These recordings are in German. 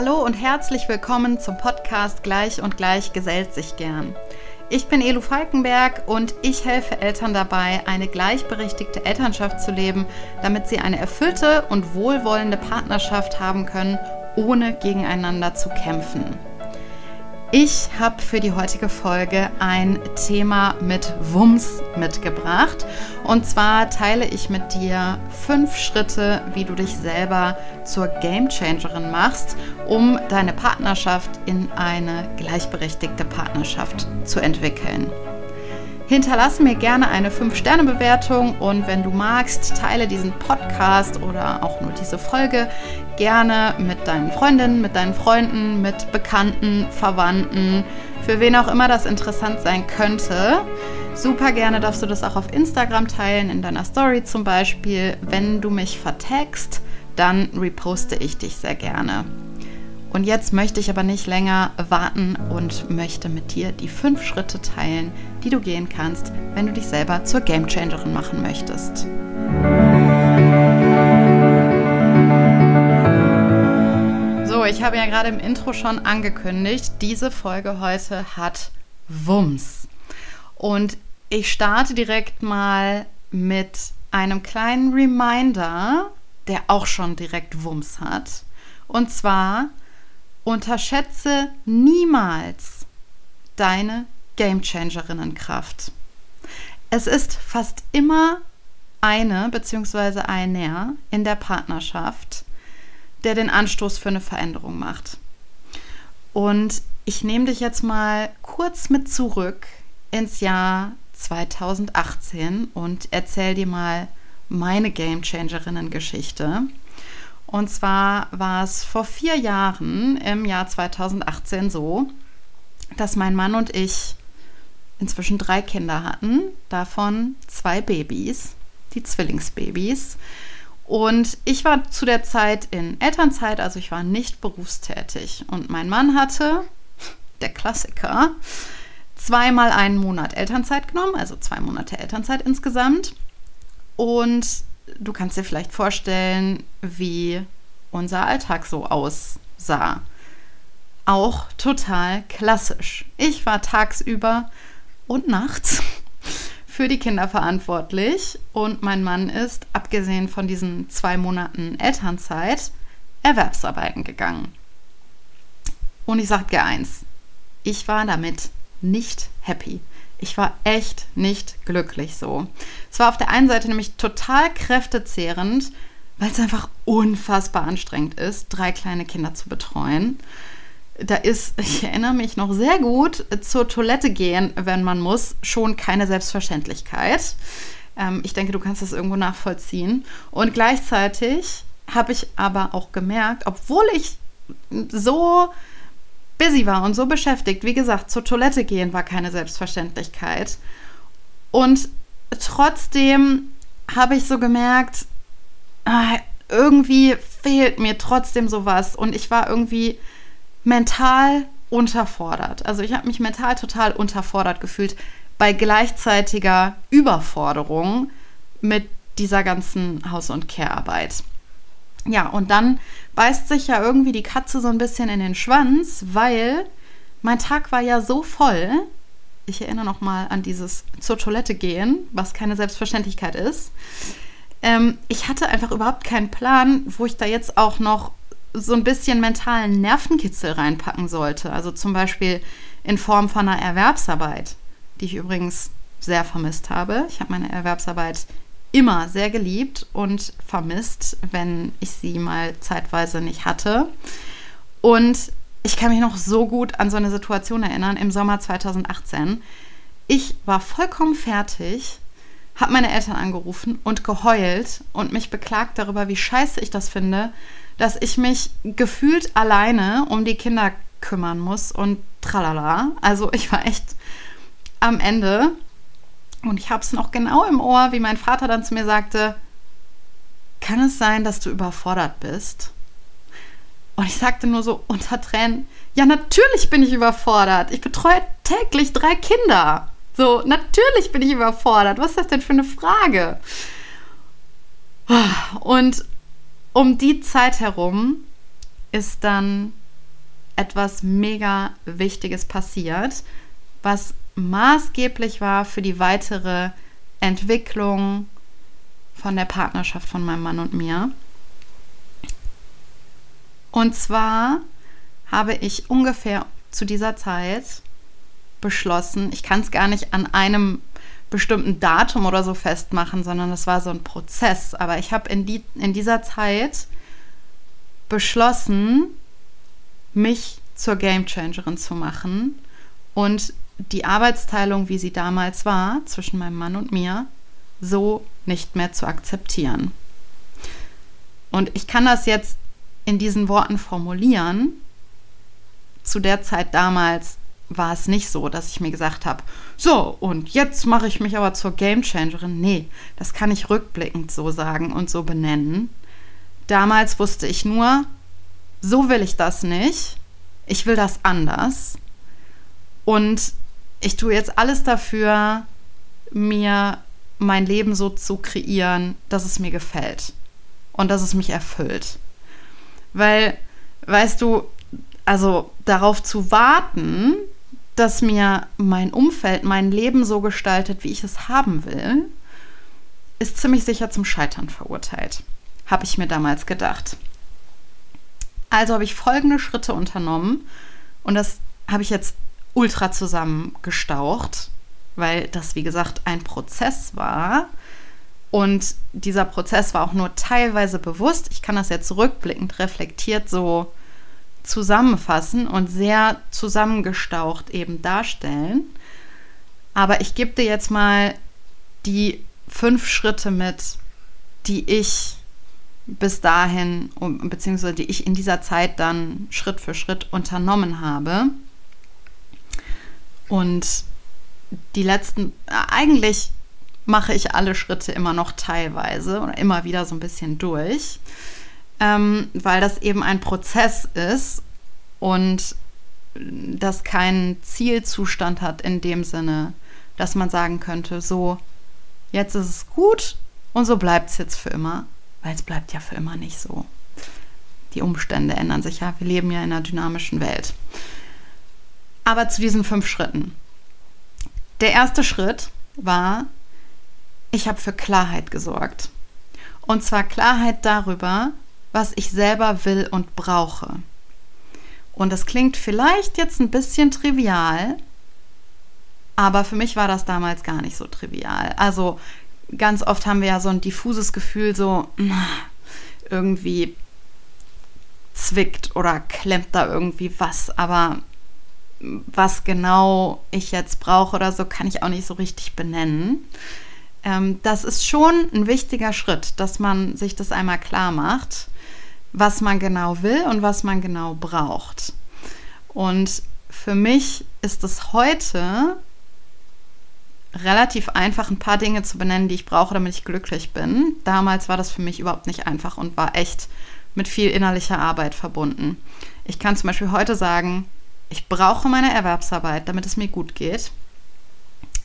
Hallo und herzlich willkommen zum Podcast Gleich und Gleich gesellt sich gern. Ich bin Elu Falkenberg und ich helfe Eltern dabei, eine gleichberechtigte Elternschaft zu leben, damit sie eine erfüllte und wohlwollende Partnerschaft haben können, ohne gegeneinander zu kämpfen. Ich habe für die heutige Folge ein Thema mit Wumms mitgebracht. Und zwar teile ich mit dir fünf Schritte, wie du dich selber zur Gamechangerin machst, um deine Partnerschaft in eine gleichberechtigte Partnerschaft zu entwickeln. Hinterlasse mir gerne eine 5-Sterne-Bewertung und wenn du magst, teile diesen Podcast oder auch nur diese Folge gerne mit deinen Freundinnen, mit deinen Freunden, mit Bekannten, Verwandten, für wen auch immer das interessant sein könnte. Super gerne darfst du das auch auf Instagram teilen, in deiner Story zum Beispiel. Wenn du mich vertagst, dann reposte ich dich sehr gerne. Und jetzt möchte ich aber nicht länger warten und möchte mit dir die fünf Schritte teilen, die du gehen kannst, wenn du dich selber zur Gamechangerin machen möchtest. Ich habe ja gerade im Intro schon angekündigt, diese Folge heute hat Wumms. Und ich starte direkt mal mit einem kleinen Reminder, der auch schon direkt Wumms hat. Und zwar Unterschätze niemals deine Gamechangerinnenkraft. Es ist fast immer eine bzw. einer in der Partnerschaft, der den Anstoß für eine Veränderung macht. Und ich nehme dich jetzt mal kurz mit zurück ins Jahr 2018 und erzähle dir mal meine Gamechangerinnen-Geschichte. Und zwar war es vor vier Jahren, im Jahr 2018, so, dass mein Mann und ich inzwischen drei Kinder hatten, davon zwei Babys, die Zwillingsbabys. Und ich war zu der Zeit in Elternzeit, also ich war nicht berufstätig. Und mein Mann hatte, der Klassiker, zweimal einen Monat Elternzeit genommen, also zwei Monate Elternzeit insgesamt. Und du kannst dir vielleicht vorstellen, wie unser Alltag so aussah. Auch total klassisch. Ich war tagsüber und nachts für die Kinder verantwortlich und mein Mann ist, abgesehen von diesen zwei Monaten Elternzeit, Erwerbsarbeiten gegangen. Und ich sage dir eins, ich war damit nicht happy. Ich war echt nicht glücklich so. Es war auf der einen Seite nämlich total kräftezehrend, weil es einfach unfassbar anstrengend ist, drei kleine Kinder zu betreuen. Da ist, ich erinnere mich noch sehr gut, zur Toilette gehen, wenn man muss, schon keine Selbstverständlichkeit. Ähm, ich denke, du kannst das irgendwo nachvollziehen. Und gleichzeitig habe ich aber auch gemerkt, obwohl ich so busy war und so beschäftigt. Wie gesagt, zur Toilette gehen war keine Selbstverständlichkeit. Und trotzdem habe ich so gemerkt, ah, irgendwie fehlt mir trotzdem sowas. Und ich war irgendwie mental unterfordert. Also ich habe mich mental total unterfordert gefühlt bei gleichzeitiger Überforderung mit dieser ganzen Haus- und Care-Arbeit. Ja, und dann beißt sich ja irgendwie die Katze so ein bisschen in den Schwanz, weil mein Tag war ja so voll. Ich erinnere noch mal an dieses zur Toilette gehen, was keine Selbstverständlichkeit ist. Ähm, ich hatte einfach überhaupt keinen Plan, wo ich da jetzt auch noch so ein bisschen mentalen Nervenkitzel reinpacken sollte. Also zum Beispiel in Form von einer Erwerbsarbeit, die ich übrigens sehr vermisst habe. Ich habe meine Erwerbsarbeit immer sehr geliebt und vermisst, wenn ich sie mal zeitweise nicht hatte. Und ich kann mich noch so gut an so eine Situation erinnern im Sommer 2018. Ich war vollkommen fertig, habe meine Eltern angerufen und geheult und mich beklagt darüber, wie scheiße ich das finde, dass ich mich gefühlt alleine um die Kinder kümmern muss und tralala. Also ich war echt am Ende und ich habe es noch genau im Ohr, wie mein Vater dann zu mir sagte, kann es sein, dass du überfordert bist? Und ich sagte nur so unter Tränen, ja, natürlich bin ich überfordert. Ich betreue täglich drei Kinder. So, natürlich bin ich überfordert. Was ist das denn für eine Frage? Und um die Zeit herum ist dann etwas mega Wichtiges passiert, was maßgeblich war für die weitere Entwicklung von der Partnerschaft von meinem Mann und mir. Und zwar habe ich ungefähr zu dieser Zeit beschlossen, ich kann es gar nicht an einem bestimmten Datum oder so festmachen, sondern es war so ein Prozess. Aber ich habe in, die, in dieser Zeit beschlossen, mich zur Gamechangerin zu machen und die Arbeitsteilung, wie sie damals war, zwischen meinem Mann und mir, so nicht mehr zu akzeptieren. Und ich kann das jetzt in diesen Worten formulieren. Zu der Zeit damals war es nicht so, dass ich mir gesagt habe, so, und jetzt mache ich mich aber zur Gamechangerin. Nee, das kann ich rückblickend so sagen und so benennen. Damals wusste ich nur, so will ich das nicht. Ich will das anders. Und ich tue jetzt alles dafür, mir mein Leben so zu kreieren, dass es mir gefällt und dass es mich erfüllt. Weil, weißt du, also darauf zu warten, dass mir mein Umfeld mein Leben so gestaltet, wie ich es haben will, ist ziemlich sicher zum Scheitern verurteilt, habe ich mir damals gedacht. Also habe ich folgende Schritte unternommen und das habe ich jetzt ultra zusammengestaucht, weil das, wie gesagt, ein Prozess war. Und dieser Prozess war auch nur teilweise bewusst. Ich kann das jetzt rückblickend reflektiert so zusammenfassen und sehr zusammengestaucht eben darstellen. Aber ich gebe dir jetzt mal die fünf Schritte mit, die ich bis dahin, beziehungsweise die ich in dieser Zeit dann Schritt für Schritt unternommen habe. Und die letzten, eigentlich mache ich alle Schritte immer noch teilweise oder immer wieder so ein bisschen durch ähm, weil das eben ein Prozess ist und das keinen Zielzustand hat in dem Sinne, dass man sagen könnte, so, jetzt ist es gut und so bleibt es jetzt für immer, weil es bleibt ja für immer nicht so. Die Umstände ändern sich ja, wir leben ja in einer dynamischen Welt. Aber zu diesen fünf Schritten. Der erste Schritt war, ich habe für Klarheit gesorgt. Und zwar Klarheit darüber, was ich selber will und brauche. Und das klingt vielleicht jetzt ein bisschen trivial, aber für mich war das damals gar nicht so trivial. Also ganz oft haben wir ja so ein diffuses Gefühl, so irgendwie zwickt oder klemmt da irgendwie was, aber was genau ich jetzt brauche oder so, kann ich auch nicht so richtig benennen. Ähm, das ist schon ein wichtiger Schritt, dass man sich das einmal klar macht was man genau will und was man genau braucht. Und für mich ist es heute relativ einfach, ein paar Dinge zu benennen, die ich brauche, damit ich glücklich bin. Damals war das für mich überhaupt nicht einfach und war echt mit viel innerlicher Arbeit verbunden. Ich kann zum Beispiel heute sagen, ich brauche meine Erwerbsarbeit, damit es mir gut geht.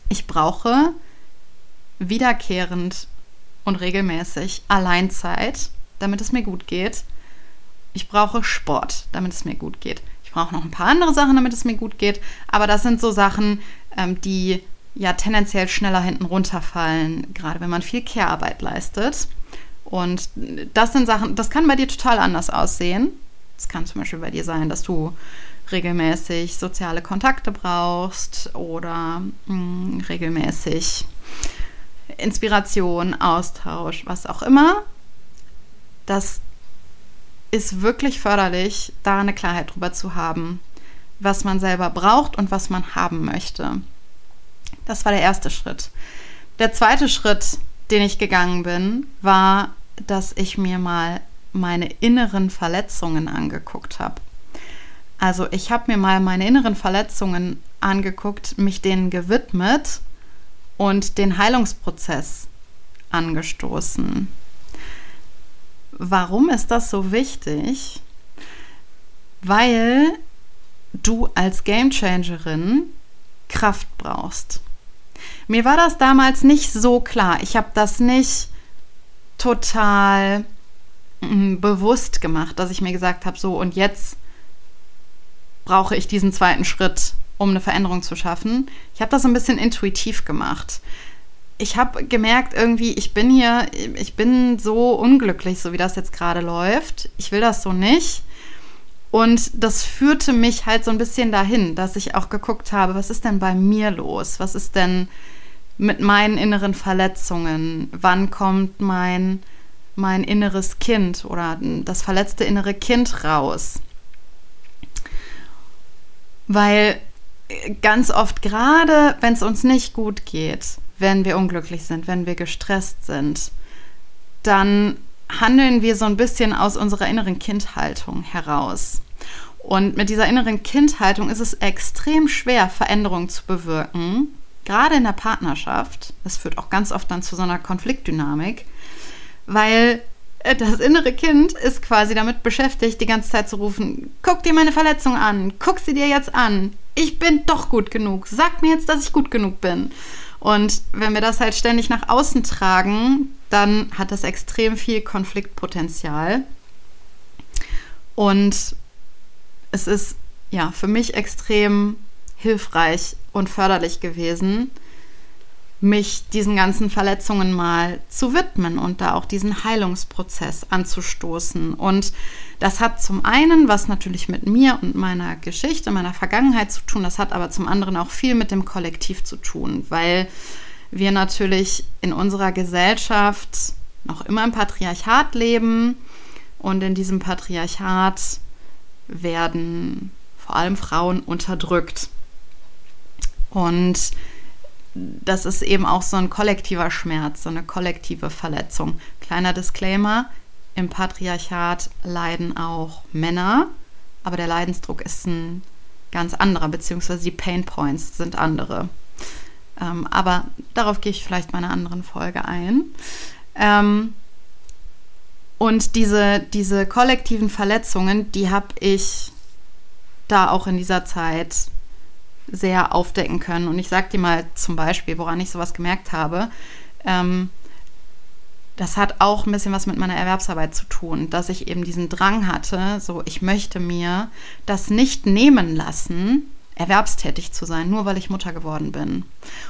Ich brauche wiederkehrend und regelmäßig Alleinzeit, damit es mir gut geht ich brauche Sport, damit es mir gut geht. Ich brauche noch ein paar andere Sachen, damit es mir gut geht. Aber das sind so Sachen, ähm, die ja tendenziell schneller hinten runterfallen, gerade wenn man viel Care-Arbeit leistet. Und das sind Sachen, das kann bei dir total anders aussehen. Es kann zum Beispiel bei dir sein, dass du regelmäßig soziale Kontakte brauchst oder mh, hm, regelmäßig Inspiration, Austausch, was auch immer. Das ist wirklich förderlich, da eine Klarheit drüber zu haben, was man selber braucht und was man haben möchte. Das war der erste Schritt. Der zweite Schritt, den ich gegangen bin, war, dass ich mir mal meine inneren Verletzungen angeguckt habe. Also ich habe mir mal meine inneren Verletzungen angeguckt, mich denen gewidmet und den Heilungsprozess angestoßen. Warum ist das so wichtig? Weil du als Gamechangerin Kraft brauchst. Mir war das damals nicht so klar. Ich habe das nicht total mm, bewusst gemacht, dass ich mir gesagt habe, so und jetzt brauche ich diesen zweiten Schritt, um eine Veränderung zu schaffen. Ich habe das ein bisschen intuitiv gemacht. Ich habe gemerkt, irgendwie, ich bin hier, ich bin so unglücklich, so wie das jetzt gerade läuft. Ich will das so nicht. Und das führte mich halt so ein bisschen dahin, dass ich auch geguckt habe, was ist denn bei mir los? Was ist denn mit meinen inneren Verletzungen? Wann kommt mein, mein inneres Kind oder das verletzte innere Kind raus? Weil ganz oft, gerade wenn es uns nicht gut geht, wenn wir unglücklich sind, wenn wir gestresst sind, dann handeln wir so ein bisschen aus unserer inneren Kindhaltung heraus. Und mit dieser inneren Kindhaltung ist es extrem schwer, Veränderungen zu bewirken, gerade in der Partnerschaft. Das führt auch ganz oft dann zu so einer Konfliktdynamik, weil äh, das innere Kind ist quasi damit beschäftigt, die ganze Zeit zu rufen, guck dir meine Verletzung an, guck sie dir jetzt an, ich bin doch gut genug, sag mir jetzt, dass ich gut genug bin. Und wenn wir das halt ständig nach außen tragen, dann hat das extrem viel Konfliktpotenzial. Und es ist ja für mich extrem hilfreich und förderlich gewesen, mich diesen ganzen Verletzungen mal zu widmen und da auch diesen Heilungsprozess anzustoßen. Und das hat zum einen was natürlich mit mir und meiner Geschichte, meiner Vergangenheit zu tun, das hat aber zum anderen auch viel mit dem Kollektiv zu tun, weil wir natürlich in unserer Gesellschaft noch immer im Patriarchat leben und in diesem Patriarchat werden vor allem Frauen unterdrückt. Und das ist eben auch so ein kollektiver Schmerz, so eine kollektive Verletzung. Kleiner Disclaimer, im Patriarchat leiden auch Männer, aber der Leidensdruck ist ein ganz anderer, beziehungsweise die Pain Points sind andere. Ähm, aber darauf gehe ich vielleicht in einer anderen Folge ein. Ähm, und diese, diese kollektiven Verletzungen, die habe ich da auch in dieser Zeit sehr aufdecken können. Und ich sage dir mal zum Beispiel, woran ich sowas gemerkt habe. Ähm, das hat auch ein bisschen was mit meiner Erwerbsarbeit zu tun, dass ich eben diesen Drang hatte, so ich möchte mir das nicht nehmen lassen, erwerbstätig zu sein, nur weil ich Mutter geworden bin.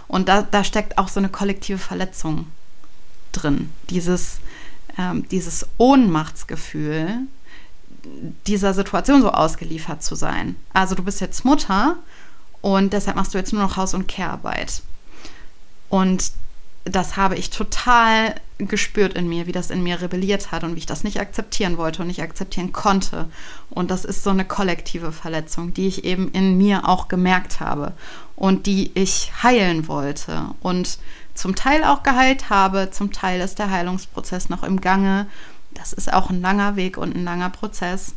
Und da, da steckt auch so eine kollektive Verletzung drin. Dieses, ähm, dieses Ohnmachtsgefühl, dieser Situation so ausgeliefert zu sein. Also du bist jetzt Mutter und deshalb machst du jetzt nur noch Haus- und Kehrarbeit. Und das habe ich total gespürt in mir, wie das in mir rebelliert hat und wie ich das nicht akzeptieren wollte und nicht akzeptieren konnte. Und das ist so eine kollektive Verletzung, die ich eben in mir auch gemerkt habe und die ich heilen wollte. Und zum Teil auch geheilt habe. Zum Teil ist der Heilungsprozess noch im Gange. Das ist auch ein langer Weg und ein langer Prozess.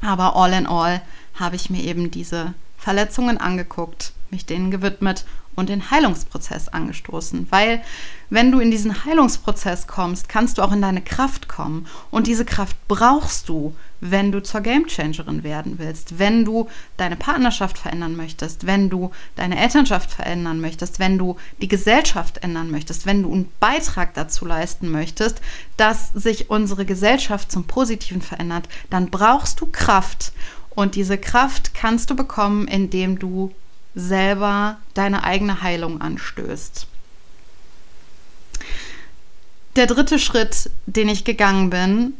Aber all in all habe ich mir eben diese Verletzungen angeguckt, mich denen gewidmet und den Heilungsprozess angestoßen. Weil wenn du in diesen Heilungsprozess kommst, kannst du auch in deine Kraft kommen. Und diese Kraft brauchst du, wenn du zur Gamechangerin werden willst, wenn du deine Partnerschaft verändern möchtest, wenn du deine Elternschaft verändern möchtest, wenn du die Gesellschaft ändern möchtest, wenn du einen Beitrag dazu leisten möchtest, dass sich unsere Gesellschaft zum Positiven verändert, dann brauchst du Kraft. Und diese Kraft kannst du bekommen, indem du selber deine eigene Heilung anstößt. Der dritte Schritt, den ich gegangen bin,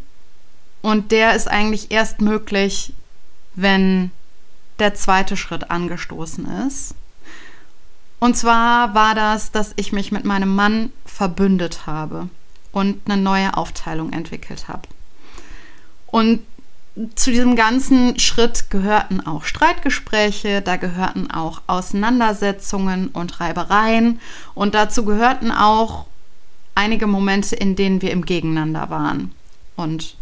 und der ist eigentlich erst möglich, wenn der zweite Schritt angestoßen ist. Und zwar war das, dass ich mich mit meinem Mann verbündet habe und eine neue Aufteilung entwickelt habe. Und zu diesem ganzen Schritt gehörten auch Streitgespräche, da gehörten auch Auseinandersetzungen und Reibereien und dazu gehörten auch einige Momente, in denen wir im Gegeneinander waren und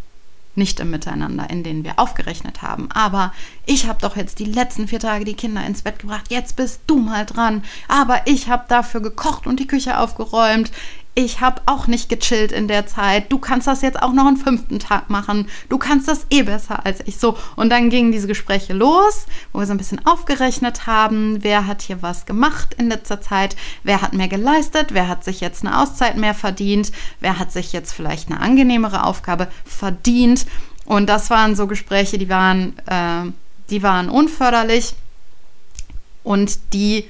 nicht im Miteinander, in denen wir aufgerechnet haben. Aber ich habe doch jetzt die letzten vier Tage die Kinder ins Bett gebracht, jetzt bist du mal dran. Aber ich habe dafür gekocht und die Küche aufgeräumt ich habe auch nicht gechillt in der Zeit. Du kannst das jetzt auch noch einen fünften Tag machen. Du kannst das eh besser als ich. So, und dann gingen diese Gespräche los, wo wir so ein bisschen aufgerechnet haben, wer hat hier was gemacht in letzter Zeit, wer hat mehr geleistet, wer hat sich jetzt eine Auszeit mehr verdient, wer hat sich jetzt vielleicht eine angenehmere Aufgabe verdient. Und das waren so Gespräche, die waren, äh, die waren unförderlich und die,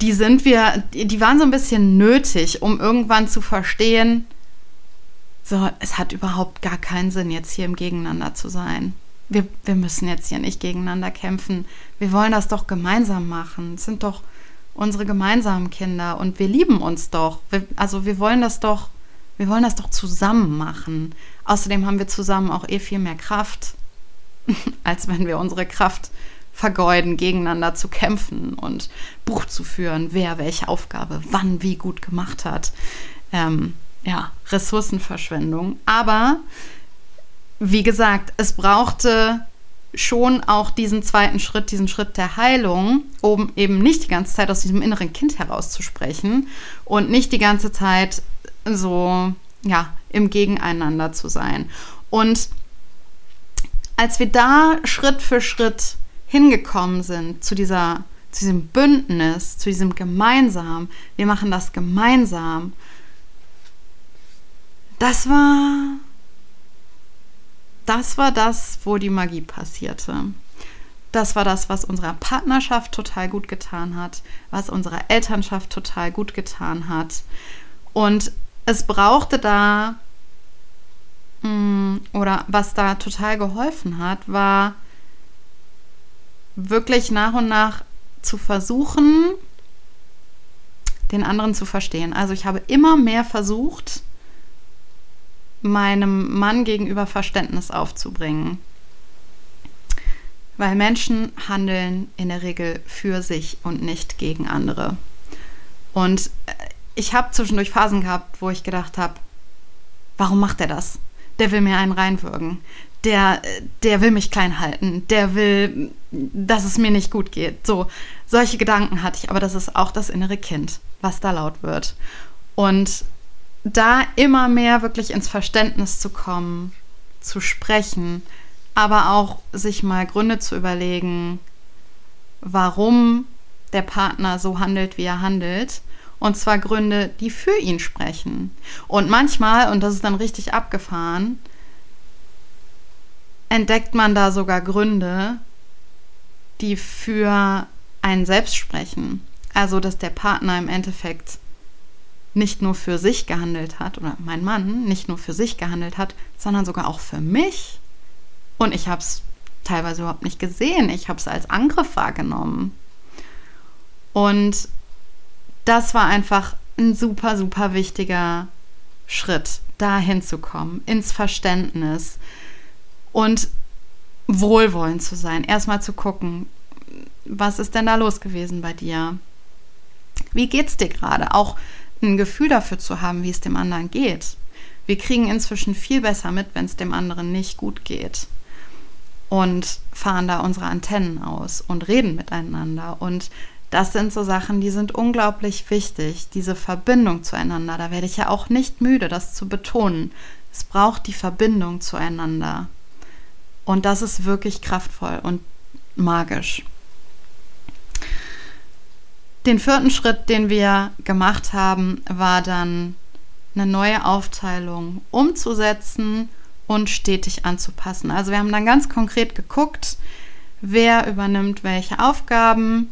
die sind wir, die waren so ein bisschen nötig, um irgendwann zu verstehen, so, es hat überhaupt gar keinen Sinn, jetzt hier im Gegeneinander zu sein. Wir, wir müssen jetzt hier nicht gegeneinander kämpfen. Wir wollen das doch gemeinsam machen. Es sind doch unsere gemeinsamen Kinder und wir lieben uns doch. Wir, also wir wollen das doch, wir wollen das doch zusammen machen. Außerdem haben wir zusammen auch eh viel mehr Kraft, als wenn wir unsere Kraft vergeuden, gegeneinander zu kämpfen und Buch zu führen, wer welche Aufgabe wann wie gut gemacht hat. Ähm, ja, Ressourcenverschwendung. Aber wie gesagt, es brauchte schon auch diesen zweiten Schritt, diesen Schritt der Heilung, um eben nicht die ganze Zeit aus diesem inneren Kind herauszusprechen und nicht die ganze Zeit so, ja, im Gegeneinander zu sein. Und als wir da Schritt für Schritt hingekommen sind zu dieser zu diesem Bündnis, zu diesem gemeinsam, wir machen das gemeinsam. Das war das war das, wo die Magie passierte. Das war das, was unserer Partnerschaft total gut getan hat, was unserer Elternschaft total gut getan hat. Und es brauchte da, mm, oder was da total geholfen hat, war wirklich nach und nach zu versuchen, den anderen zu verstehen. Also ich habe immer mehr versucht, meinem Mann gegenüber Verständnis aufzubringen. Weil Menschen handeln in der Regel für sich und nicht gegen andere. Und äh, ich habe zwischendurch Phasen gehabt, wo ich gedacht habe, warum macht er das? Der will mir einen reinwürgen. Der, der will mich klein halten. Der will, dass es mir nicht gut geht. So, solche Gedanken hatte ich, aber das ist auch das innere Kind, was da laut wird. Und da immer mehr wirklich ins Verständnis zu kommen, zu sprechen, aber auch sich mal Gründe zu überlegen, warum der Partner so handelt, wie er handelt. Und zwar Gründe, die für ihn sprechen. Und manchmal, und das ist dann richtig abgefahren, entdeckt man da sogar Gründe, die für einen selbst sprechen. Also, dass der Partner im Endeffekt nicht nur für sich gehandelt hat, oder mein Mann nicht nur für sich gehandelt hat, sondern sogar auch für mich. Und ich habe es teilweise überhaupt nicht gesehen. Ich habe es als Angriff wahrgenommen. Und das war einfach ein super, super wichtiger Schritt, dahin zu kommen, ins Verständnis und wohlwollend zu sein. Erstmal zu gucken, was ist denn da los gewesen bei dir? Wie geht's dir gerade? Auch ein Gefühl dafür zu haben, wie es dem anderen geht. Wir kriegen inzwischen viel besser mit, wenn es dem anderen nicht gut geht. Und fahren da unsere Antennen aus und reden miteinander. Und das sind so Sachen, die sind unglaublich wichtig. Diese Verbindung zueinander. Da werde ich ja auch nicht müde, das zu betonen. Es braucht die Verbindung zueinander. Und das ist wirklich kraftvoll und magisch. Den vierten Schritt, den wir gemacht haben, war dann eine neue Aufteilung umzusetzen und stetig anzupassen. Also wir haben dann ganz konkret geguckt, wer übernimmt welche Aufgaben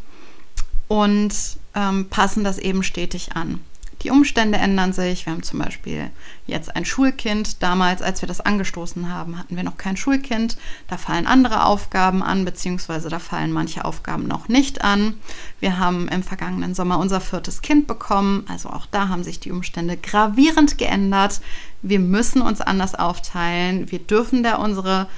und ähm, passen das eben stetig an. Die Umstände ändern sich. Wir haben zum Beispiel jetzt ein Schulkind. Damals, als wir das angestoßen haben, hatten wir noch kein Schulkind. Da fallen andere Aufgaben an, beziehungsweise da fallen manche Aufgaben noch nicht an. Wir haben im vergangenen Sommer unser viertes Kind bekommen. Also auch da haben sich die Umstände gravierend geändert. Wir müssen uns anders aufteilen. Wir dürfen da unsere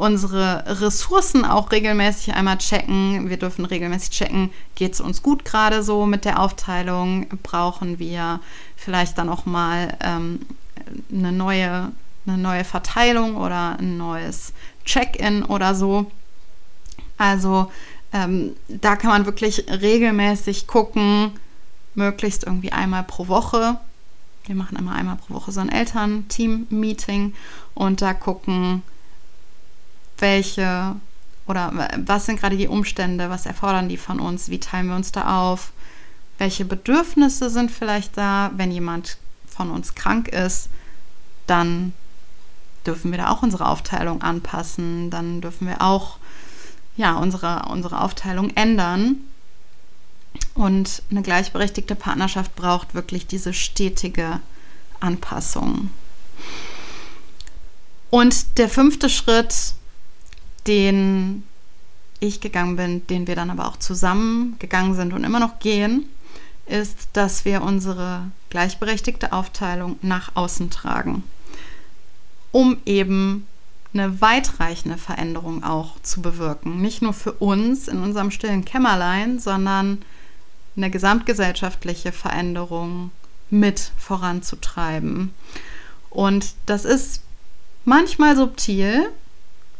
unsere Ressourcen auch regelmäßig einmal checken. Wir dürfen regelmäßig checken, geht es uns gut gerade so mit der Aufteilung? Brauchen wir vielleicht dann auch mal ähm, eine, neue, eine neue Verteilung oder ein neues Check-in oder so? Also ähm, da kann man wirklich regelmäßig gucken, möglichst irgendwie einmal pro Woche. Wir machen immer einmal pro Woche so ein Eltern-Team-Meeting und da gucken, welche oder was sind gerade die Umstände, was erfordern die von uns, wie teilen wir uns da auf, welche Bedürfnisse sind vielleicht da, wenn jemand von uns krank ist, dann dürfen wir da auch unsere Aufteilung anpassen, dann dürfen wir auch ja, unsere, unsere Aufteilung ändern. Und eine gleichberechtigte Partnerschaft braucht wirklich diese stetige Anpassung. Und der fünfte Schritt, den ich gegangen bin, den wir dann aber auch zusammen gegangen sind und immer noch gehen, ist, dass wir unsere gleichberechtigte Aufteilung nach außen tragen, um eben eine weitreichende Veränderung auch zu bewirken. Nicht nur für uns in unserem stillen Kämmerlein, sondern eine gesamtgesellschaftliche Veränderung mit voranzutreiben. Und das ist manchmal subtil,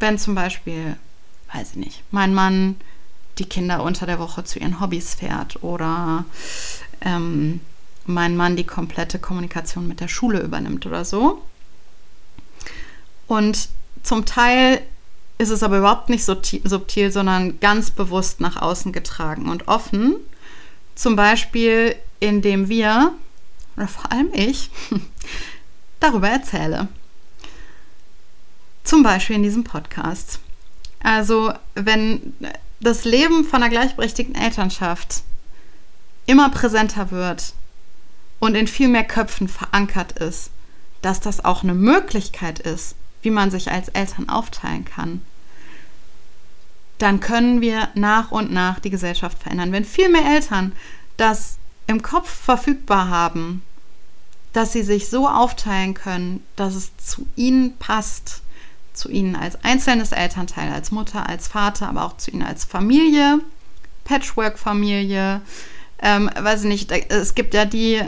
wenn zum Beispiel, weiß ich nicht, mein Mann die Kinder unter der Woche zu ihren Hobbys fährt oder ähm, mein Mann die komplette Kommunikation mit der Schule übernimmt oder so. Und zum Teil ist es aber überhaupt nicht subtil, sondern ganz bewusst nach außen getragen und offen. Zum Beispiel, indem wir, oder vor allem ich, darüber erzähle. Zum Beispiel in diesem Podcast. Also, wenn das Leben von einer gleichberechtigten Elternschaft immer präsenter wird und in viel mehr Köpfen verankert ist, dass das auch eine Möglichkeit ist, wie man sich als Eltern aufteilen kann, dann können wir nach und nach die Gesellschaft verändern. Wenn viel mehr Eltern das im Kopf verfügbar haben, dass sie sich so aufteilen können, dass es zu ihnen passt, zu ihnen als einzelnes Elternteil, als Mutter, als Vater, aber auch zu ihnen als Familie, Patchwork-Familie, ähm, weiß ich nicht, es gibt ja die,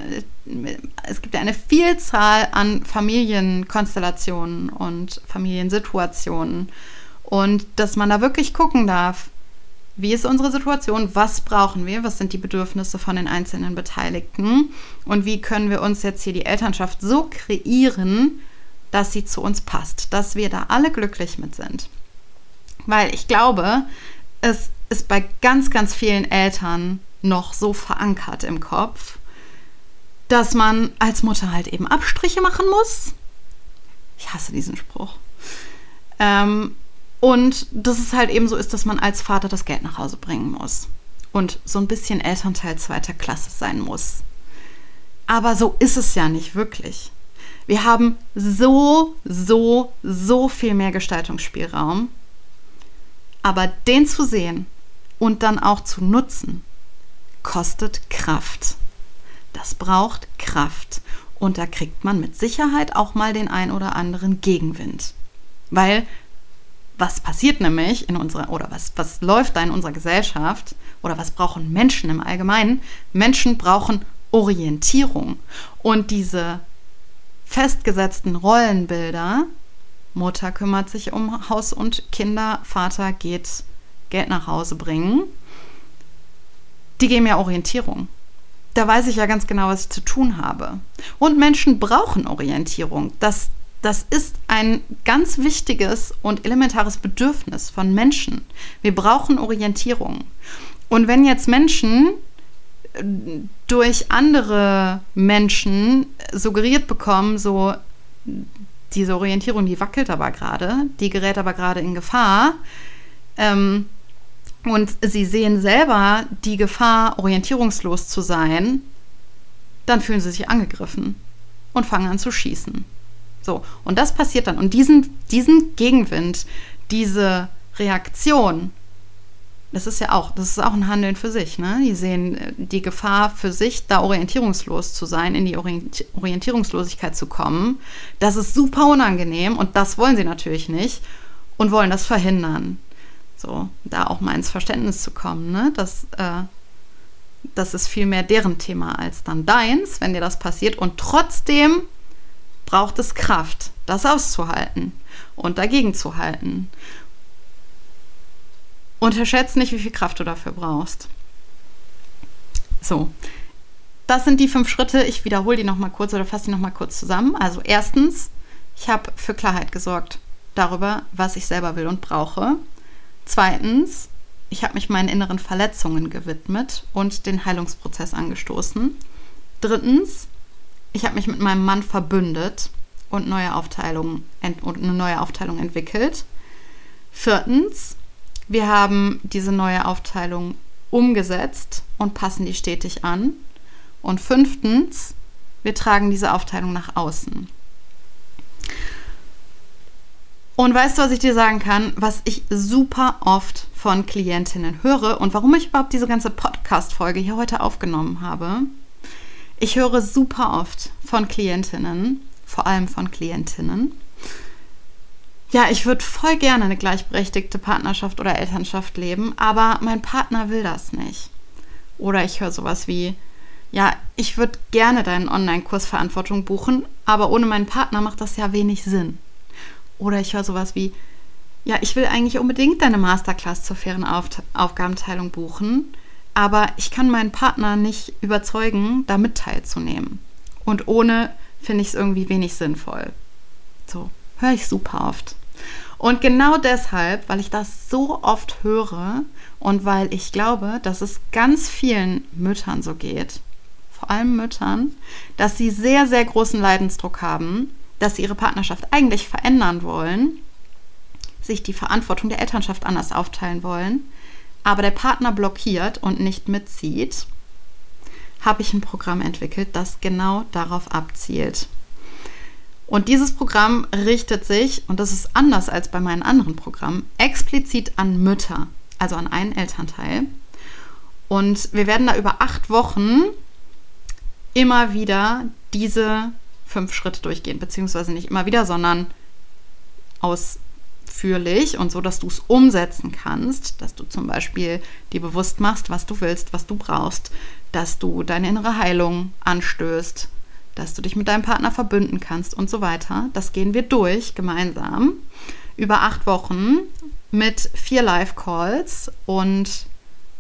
es gibt ja eine Vielzahl an Familienkonstellationen und Familiensituationen. Und dass man da wirklich gucken darf, wie ist unsere Situation, was brauchen wir, was sind die Bedürfnisse von den einzelnen Beteiligten und wie können wir uns jetzt hier die Elternschaft so kreieren, dass sie zu uns passt, dass wir da alle glücklich mit sind. Weil ich glaube, es ist bei ganz, ganz vielen Eltern noch so verankert im Kopf, dass man als Mutter halt eben Abstriche machen muss. Ich hasse diesen Spruch. Ähm, und dass es halt eben so ist, dass man als Vater das Geld nach Hause bringen muss und so ein bisschen Elternteil zweiter Klasse sein muss. Aber so ist es ja nicht wirklich. Wir haben so, so, so viel mehr Gestaltungsspielraum. Aber den zu sehen und dann auch zu nutzen, kostet Kraft. Das braucht Kraft. Und da kriegt man mit Sicherheit auch mal den ein oder anderen Gegenwind. Weil was passiert nämlich in unserer, oder was, was läuft da in unserer Gesellschaft, oder was brauchen Menschen im Allgemeinen? Menschen brauchen Orientierung. Und diese festgesetzten Rollenbilder, Mutter kümmert sich um Haus und Kinder, Vater geht Geld nach Hause bringen, die geben ja Orientierung. Da weiß ich ja ganz genau, was ich zu tun habe. Und Menschen brauchen Orientierung. Das, das ist ein ganz wichtiges und elementares Bedürfnis von Menschen. Wir brauchen Orientierung. Und wenn jetzt Menschen durch andere Menschen suggeriert bekommen, so diese Orientierung, die wackelt aber gerade, die gerät aber gerade in Gefahr, ähm, und sie sehen selber die Gefahr, orientierungslos zu sein, dann fühlen sie sich angegriffen und fangen an zu schießen. So, und das passiert dann. Und diesen, diesen Gegenwind, diese Reaktion, das ist ja auch, das ist auch ein Handeln für sich. Ne? Die sehen äh, die Gefahr für sich, da orientierungslos zu sein, in die Orientierungslosigkeit zu kommen. Das ist super unangenehm und das wollen sie natürlich nicht und wollen das verhindern. So, da auch mal ins Verständnis zu kommen, ne? dass äh, das ist viel mehr deren Thema als dann deins, wenn dir das passiert. Und trotzdem braucht es Kraft, das auszuhalten und dagegen zu halten. Unterschätzt nicht, wie viel Kraft du dafür brauchst. So, das sind die fünf Schritte. Ich wiederhole die nochmal kurz oder fasse die nochmal kurz zusammen. Also erstens, ich habe für Klarheit gesorgt darüber, was ich selber will und brauche. Zweitens, ich habe mich meinen inneren Verletzungen gewidmet und den Heilungsprozess angestoßen. Drittens, ich habe mich mit meinem Mann verbündet und, neue Aufteilung, und eine neue Aufteilung entwickelt. Viertens, wir haben diese neue Aufteilung umgesetzt und passen die stetig an. Und fünftens, wir tragen diese Aufteilung nach außen. Und weißt du, was ich dir sagen kann, was ich super oft von Klientinnen höre und warum ich überhaupt diese ganze Podcast-Folge hier heute aufgenommen habe? Ich höre super oft von Klientinnen, vor allem von Klientinnen, ja, ich würde voll gerne eine gleichberechtigte Partnerschaft oder Elternschaft leben, aber mein Partner will das nicht. Oder ich höre sowas wie, ja, ich würde gerne deinen Online-Kurs Verantwortung buchen, aber ohne meinen Partner macht das ja wenig Sinn. Oder ich höre sowas wie, ja, ich will eigentlich unbedingt deine Masterclass zur fairen Auf Aufgabenteilung buchen, aber ich kann meinen Partner nicht überzeugen, damit teilzunehmen. Und ohne finde ich es irgendwie wenig sinnvoll. So, höre ich super oft. Und genau deshalb, weil ich das so oft höre und weil ich glaube, dass es ganz vielen Müttern so geht, vor allem Müttern, dass sie sehr, sehr großen Leidensdruck haben, dass sie ihre Partnerschaft eigentlich verändern wollen, sich die Verantwortung der Elternschaft anders aufteilen wollen, aber der Partner blockiert und nicht mitzieht, habe ich ein Programm entwickelt, das genau darauf abzielt. Und dieses Programm richtet sich, und das ist anders als bei meinen anderen Programmen, explizit an Mütter, also an einen Elternteil. Und wir werden da über acht Wochen immer wieder diese fünf Schritte durchgehen, beziehungsweise nicht immer wieder, sondern ausführlich und so, dass du es umsetzen kannst, dass du zum Beispiel dir bewusst machst, was du willst, was du brauchst, dass du deine innere Heilung anstößt, dass du dich mit deinem Partner verbünden kannst und so weiter. Das gehen wir durch gemeinsam über acht Wochen mit vier Live-Calls und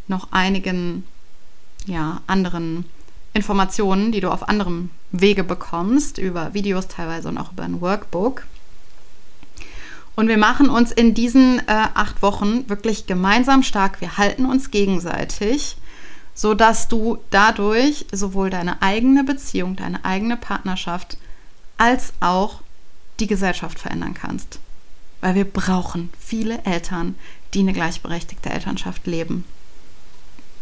noch einigen ja, anderen Informationen, die du auf anderem Wege bekommst, über Videos teilweise und auch über ein Workbook. Und wir machen uns in diesen äh, acht Wochen wirklich gemeinsam stark. Wir halten uns gegenseitig so dass du dadurch sowohl deine eigene Beziehung, deine eigene Partnerschaft als auch die Gesellschaft verändern kannst. Weil wir brauchen viele Eltern, die eine gleichberechtigte Elternschaft leben.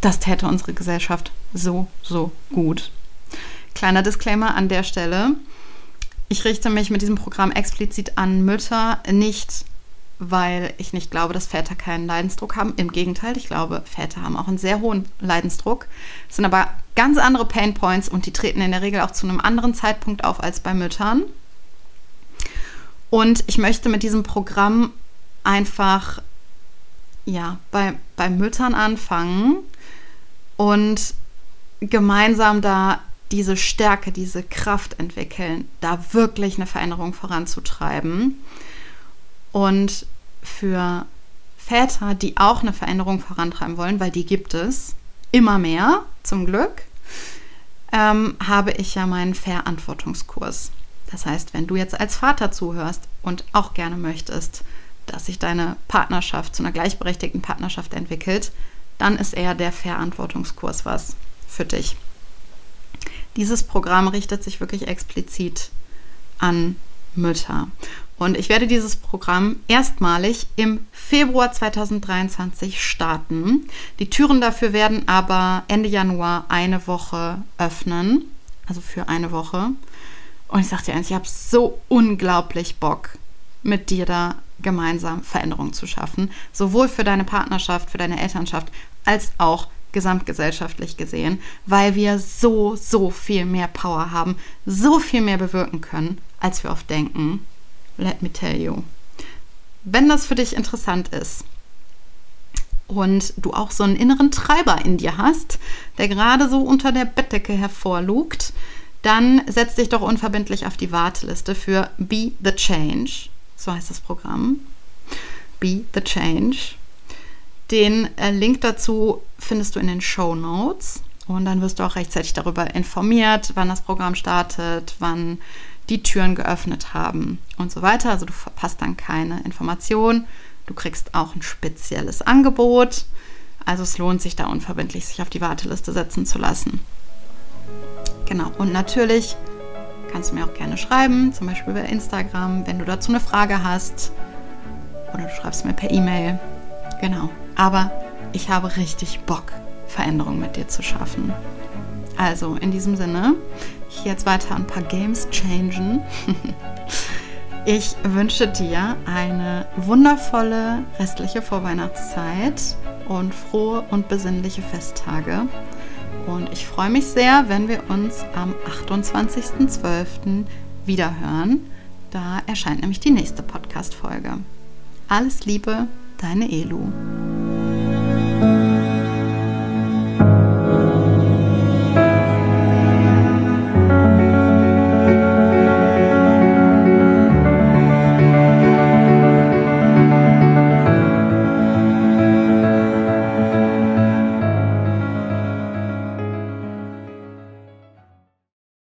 Das täte unsere Gesellschaft so, so gut. Kleiner Disclaimer an der Stelle. Ich richte mich mit diesem Programm explizit an Mütter, nicht weil ich nicht glaube, dass Väter keinen Leidensdruck haben. Im Gegenteil, ich glaube, Väter haben auch einen sehr hohen Leidensdruck. Es sind aber ganz andere Pain Points und die treten in der Regel auch zu einem anderen Zeitpunkt auf als bei Müttern. Und ich möchte mit diesem Programm einfach ja, bei, bei Müttern anfangen und gemeinsam da diese Stärke, diese Kraft entwickeln, da wirklich eine Veränderung voranzutreiben. Und für Väter, die auch eine Veränderung vorantreiben wollen, weil die gibt es immer mehr, zum Glück, ähm, habe ich ja meinen Verantwortungskurs. Das heißt, wenn du jetzt als Vater zuhörst und auch gerne möchtest, dass sich deine Partnerschaft zu einer gleichberechtigten Partnerschaft entwickelt, dann ist eher der Verantwortungskurs was für dich. Dieses Programm richtet sich wirklich explizit an Mütter. Und ich werde dieses Programm erstmalig im Februar 2023 starten. Die Türen dafür werden aber Ende Januar eine Woche öffnen. Also für eine Woche. Und ich sage dir eins, ich habe so unglaublich Bock, mit dir da gemeinsam Veränderungen zu schaffen. Sowohl für deine Partnerschaft, für deine Elternschaft, als auch gesamtgesellschaftlich gesehen, weil wir so, so viel mehr Power haben, so viel mehr bewirken können, als wir oft denken. Let me tell you. Wenn das für dich interessant ist und du auch so einen inneren Treiber in dir hast, der gerade so unter der Bettdecke hervorlugt, dann setz dich doch unverbindlich auf die Warteliste für Be the Change. So heißt das Programm. Be the Change. Den äh, Link dazu findest du in den Show Notes und dann wirst du auch rechtzeitig darüber informiert, wann das Programm startet, wann die Türen geöffnet haben und so weiter. Also du verpasst dann keine Information. Du kriegst auch ein spezielles Angebot. Also es lohnt sich da unverbindlich, sich auf die Warteliste setzen zu lassen. Genau. Und natürlich kannst du mir auch gerne schreiben, zum Beispiel bei Instagram, wenn du dazu eine Frage hast. Oder du schreibst mir per E-Mail. Genau. Aber ich habe richtig Bock, Veränderungen mit dir zu schaffen. Also in diesem Sinne, ich jetzt weiter ein paar Games changen. Ich wünsche dir eine wundervolle restliche Vorweihnachtszeit und frohe und besinnliche Festtage. Und ich freue mich sehr, wenn wir uns am 28.12. wiederhören. Da erscheint nämlich die nächste Podcast-Folge. Alles Liebe, deine Elu.